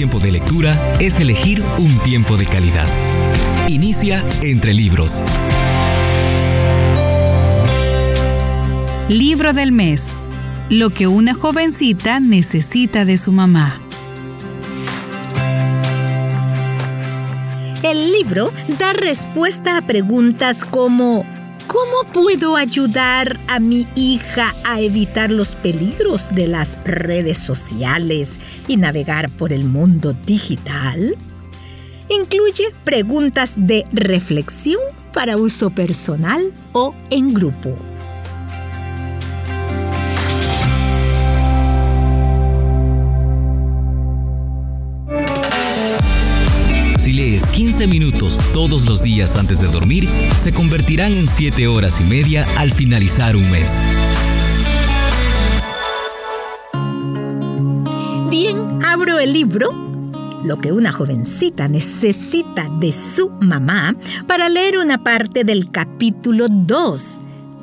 tiempo de lectura es elegir un tiempo de calidad. Inicia entre libros. Libro del mes. Lo que una jovencita necesita de su mamá. El libro da respuesta a preguntas como ¿Cómo puedo ayudar a mi hija a evitar los peligros de las redes sociales y navegar por el mundo digital? Incluye preguntas de reflexión para uso personal o en grupo. Lees 15 minutos todos los días antes de dormir, se convertirán en 7 horas y media al finalizar un mes. Bien, abro el libro, lo que una jovencita necesita de su mamá, para leer una parte del capítulo 2.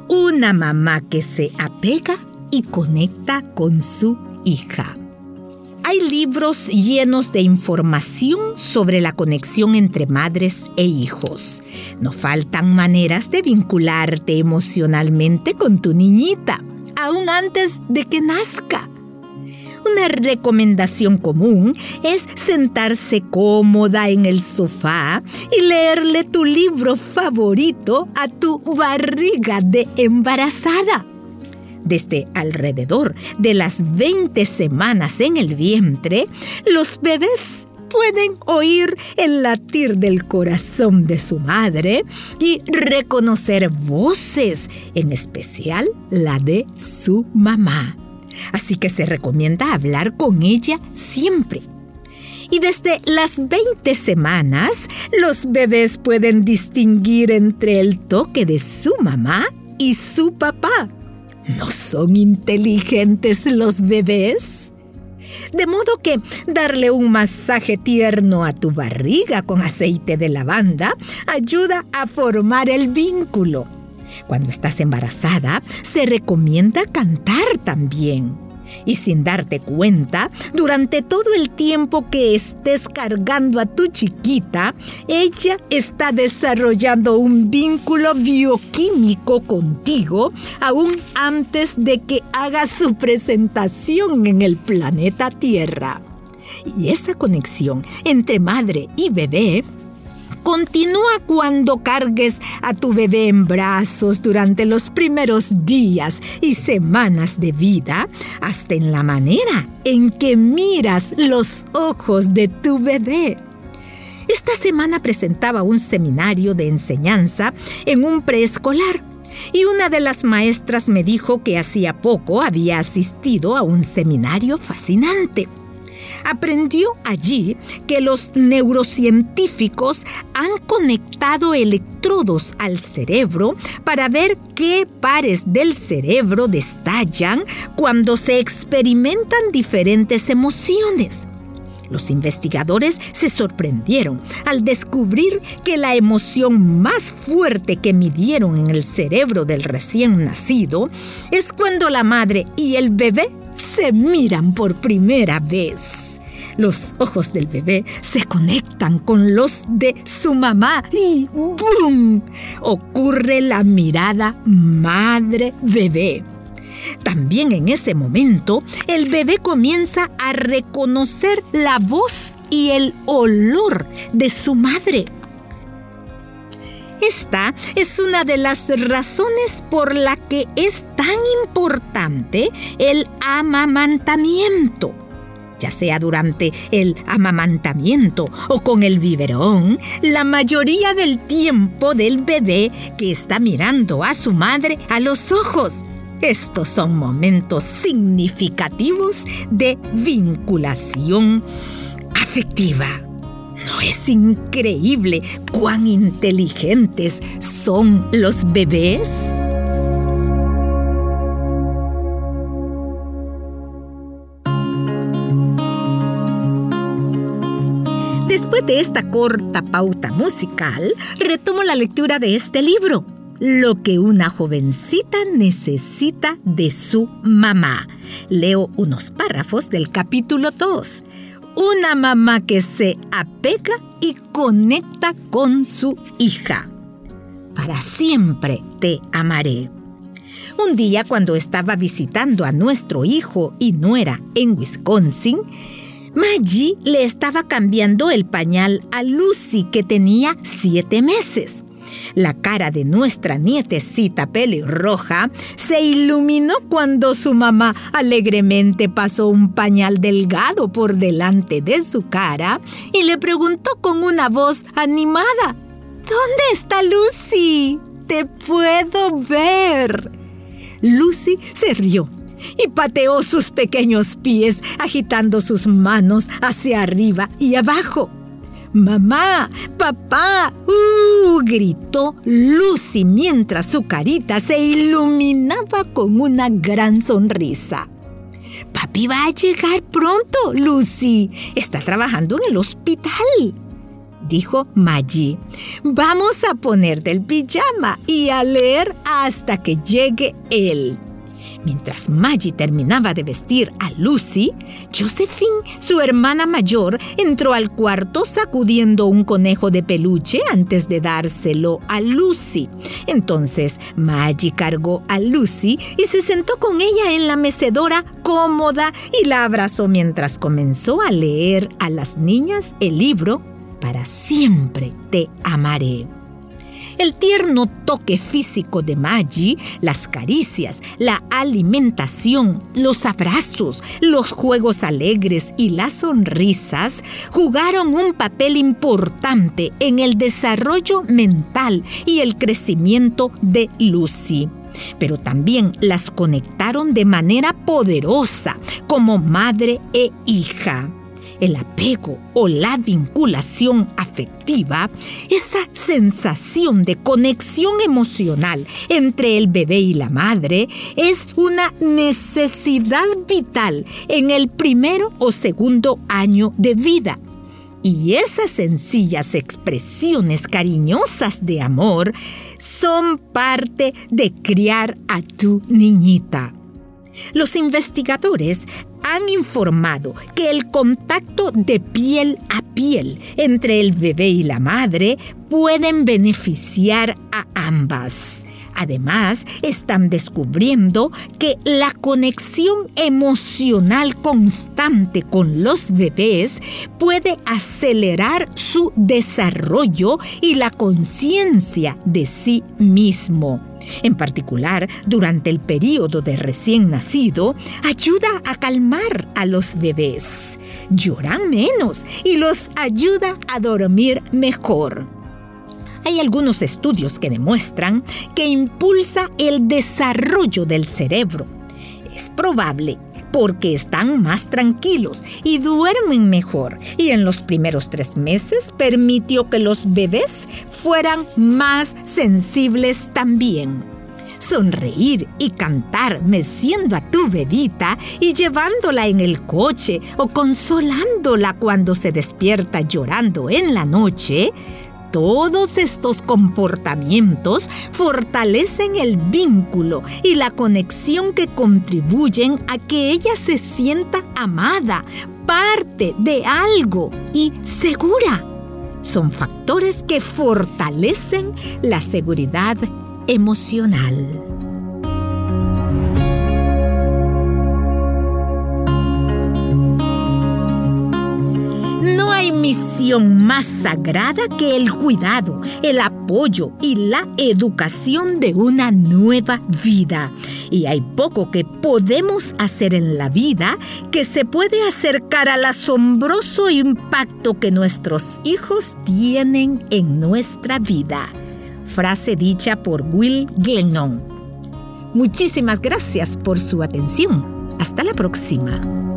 Una mamá que se apega y conecta con su hija. Hay libros llenos de información sobre la conexión entre madres e hijos. No faltan maneras de vincularte emocionalmente con tu niñita, aún antes de que nazca. Una recomendación común es sentarse cómoda en el sofá y leerle tu libro favorito a tu barriga de embarazada. Desde alrededor de las 20 semanas en el vientre, los bebés pueden oír el latir del corazón de su madre y reconocer voces, en especial la de su mamá. Así que se recomienda hablar con ella siempre. Y desde las 20 semanas, los bebés pueden distinguir entre el toque de su mamá y su papá. ¿No son inteligentes los bebés? De modo que darle un masaje tierno a tu barriga con aceite de lavanda ayuda a formar el vínculo. Cuando estás embarazada, se recomienda cantar también y sin darte cuenta, durante todo el tiempo que estés cargando a tu chiquita, ella está desarrollando un vínculo bioquímico contigo aún antes de que haga su presentación en el planeta Tierra. Y esa conexión entre madre y bebé Continúa cuando cargues a tu bebé en brazos durante los primeros días y semanas de vida, hasta en la manera en que miras los ojos de tu bebé. Esta semana presentaba un seminario de enseñanza en un preescolar y una de las maestras me dijo que hacía poco había asistido a un seminario fascinante aprendió allí que los neurocientíficos han conectado electrodos al cerebro para ver qué pares del cerebro destallan cuando se experimentan diferentes emociones. Los investigadores se sorprendieron al descubrir que la emoción más fuerte que midieron en el cerebro del recién nacido es cuando la madre y el bebé se miran por primera vez. Los ojos del bebé se conectan con los de su mamá y ¡boom! ocurre la mirada madre-bebé. También en ese momento, el bebé comienza a reconocer la voz y el olor de su madre. Esta es una de las razones por la que es tan importante el amamantamiento ya sea durante el amamantamiento o con el biberón, la mayoría del tiempo del bebé que está mirando a su madre a los ojos. Estos son momentos significativos de vinculación afectiva. ¿No es increíble cuán inteligentes son los bebés? De esta corta pauta musical, retomo la lectura de este libro, Lo que una jovencita necesita de su mamá. Leo unos párrafos del capítulo 2. una mamá que se apega y conecta con su hija. Para siempre te amaré. Un día cuando estaba visitando a nuestro hijo y nuera en Wisconsin, Maggie le estaba cambiando el pañal a Lucy que tenía siete meses. La cara de nuestra nietecita pelirroja se iluminó cuando su mamá alegremente pasó un pañal delgado por delante de su cara y le preguntó con una voz animada, ¿Dónde está Lucy? Te puedo ver. Lucy se rió y pateó sus pequeños pies agitando sus manos hacia arriba y abajo. ¡Mamá! ¡Papá! ¡Uh! gritó Lucy mientras su carita se iluminaba con una gran sonrisa. Papi va a llegar pronto, Lucy. Está trabajando en el hospital dijo Maggie. Vamos a ponerte el pijama y a leer hasta que llegue él. Mientras Maggie terminaba de vestir a Lucy, Josephine, su hermana mayor, entró al cuarto sacudiendo un conejo de peluche antes de dárselo a Lucy. Entonces Maggie cargó a Lucy y se sentó con ella en la mecedora cómoda y la abrazó mientras comenzó a leer a las niñas el libro para siempre te amaré. El tierno toque físico de Maggie, las caricias, la alimentación, los abrazos, los juegos alegres y las sonrisas jugaron un papel importante en el desarrollo mental y el crecimiento de Lucy. Pero también las conectaron de manera poderosa como madre e hija el apego o la vinculación afectiva, esa sensación de conexión emocional entre el bebé y la madre es una necesidad vital en el primero o segundo año de vida. Y esas sencillas expresiones cariñosas de amor son parte de criar a tu niñita. Los investigadores han informado que el contacto de piel a piel entre el bebé y la madre pueden beneficiar a ambas. Además, están descubriendo que la conexión emocional constante con los bebés puede acelerar su desarrollo y la conciencia de sí mismo. En particular, durante el periodo de recién nacido, ayuda a calmar a los bebés. Lloran menos y los ayuda a dormir mejor. Hay algunos estudios que demuestran que impulsa el desarrollo del cerebro. Es probable porque están más tranquilos y duermen mejor. Y en los primeros tres meses permitió que los bebés fueran más sensibles también. Sonreír y cantar meciendo a tu bebita y llevándola en el coche o consolándola cuando se despierta llorando en la noche todos estos comportamientos fortalecen el vínculo y la conexión que contribuyen a que ella se sienta amada, parte de algo y segura. Son factores que fortalecen la seguridad emocional. Más sagrada que el cuidado, el apoyo y la educación de una nueva vida. Y hay poco que podemos hacer en la vida que se puede acercar al asombroso impacto que nuestros hijos tienen en nuestra vida. Frase dicha por Will Glennon. Muchísimas gracias por su atención. Hasta la próxima.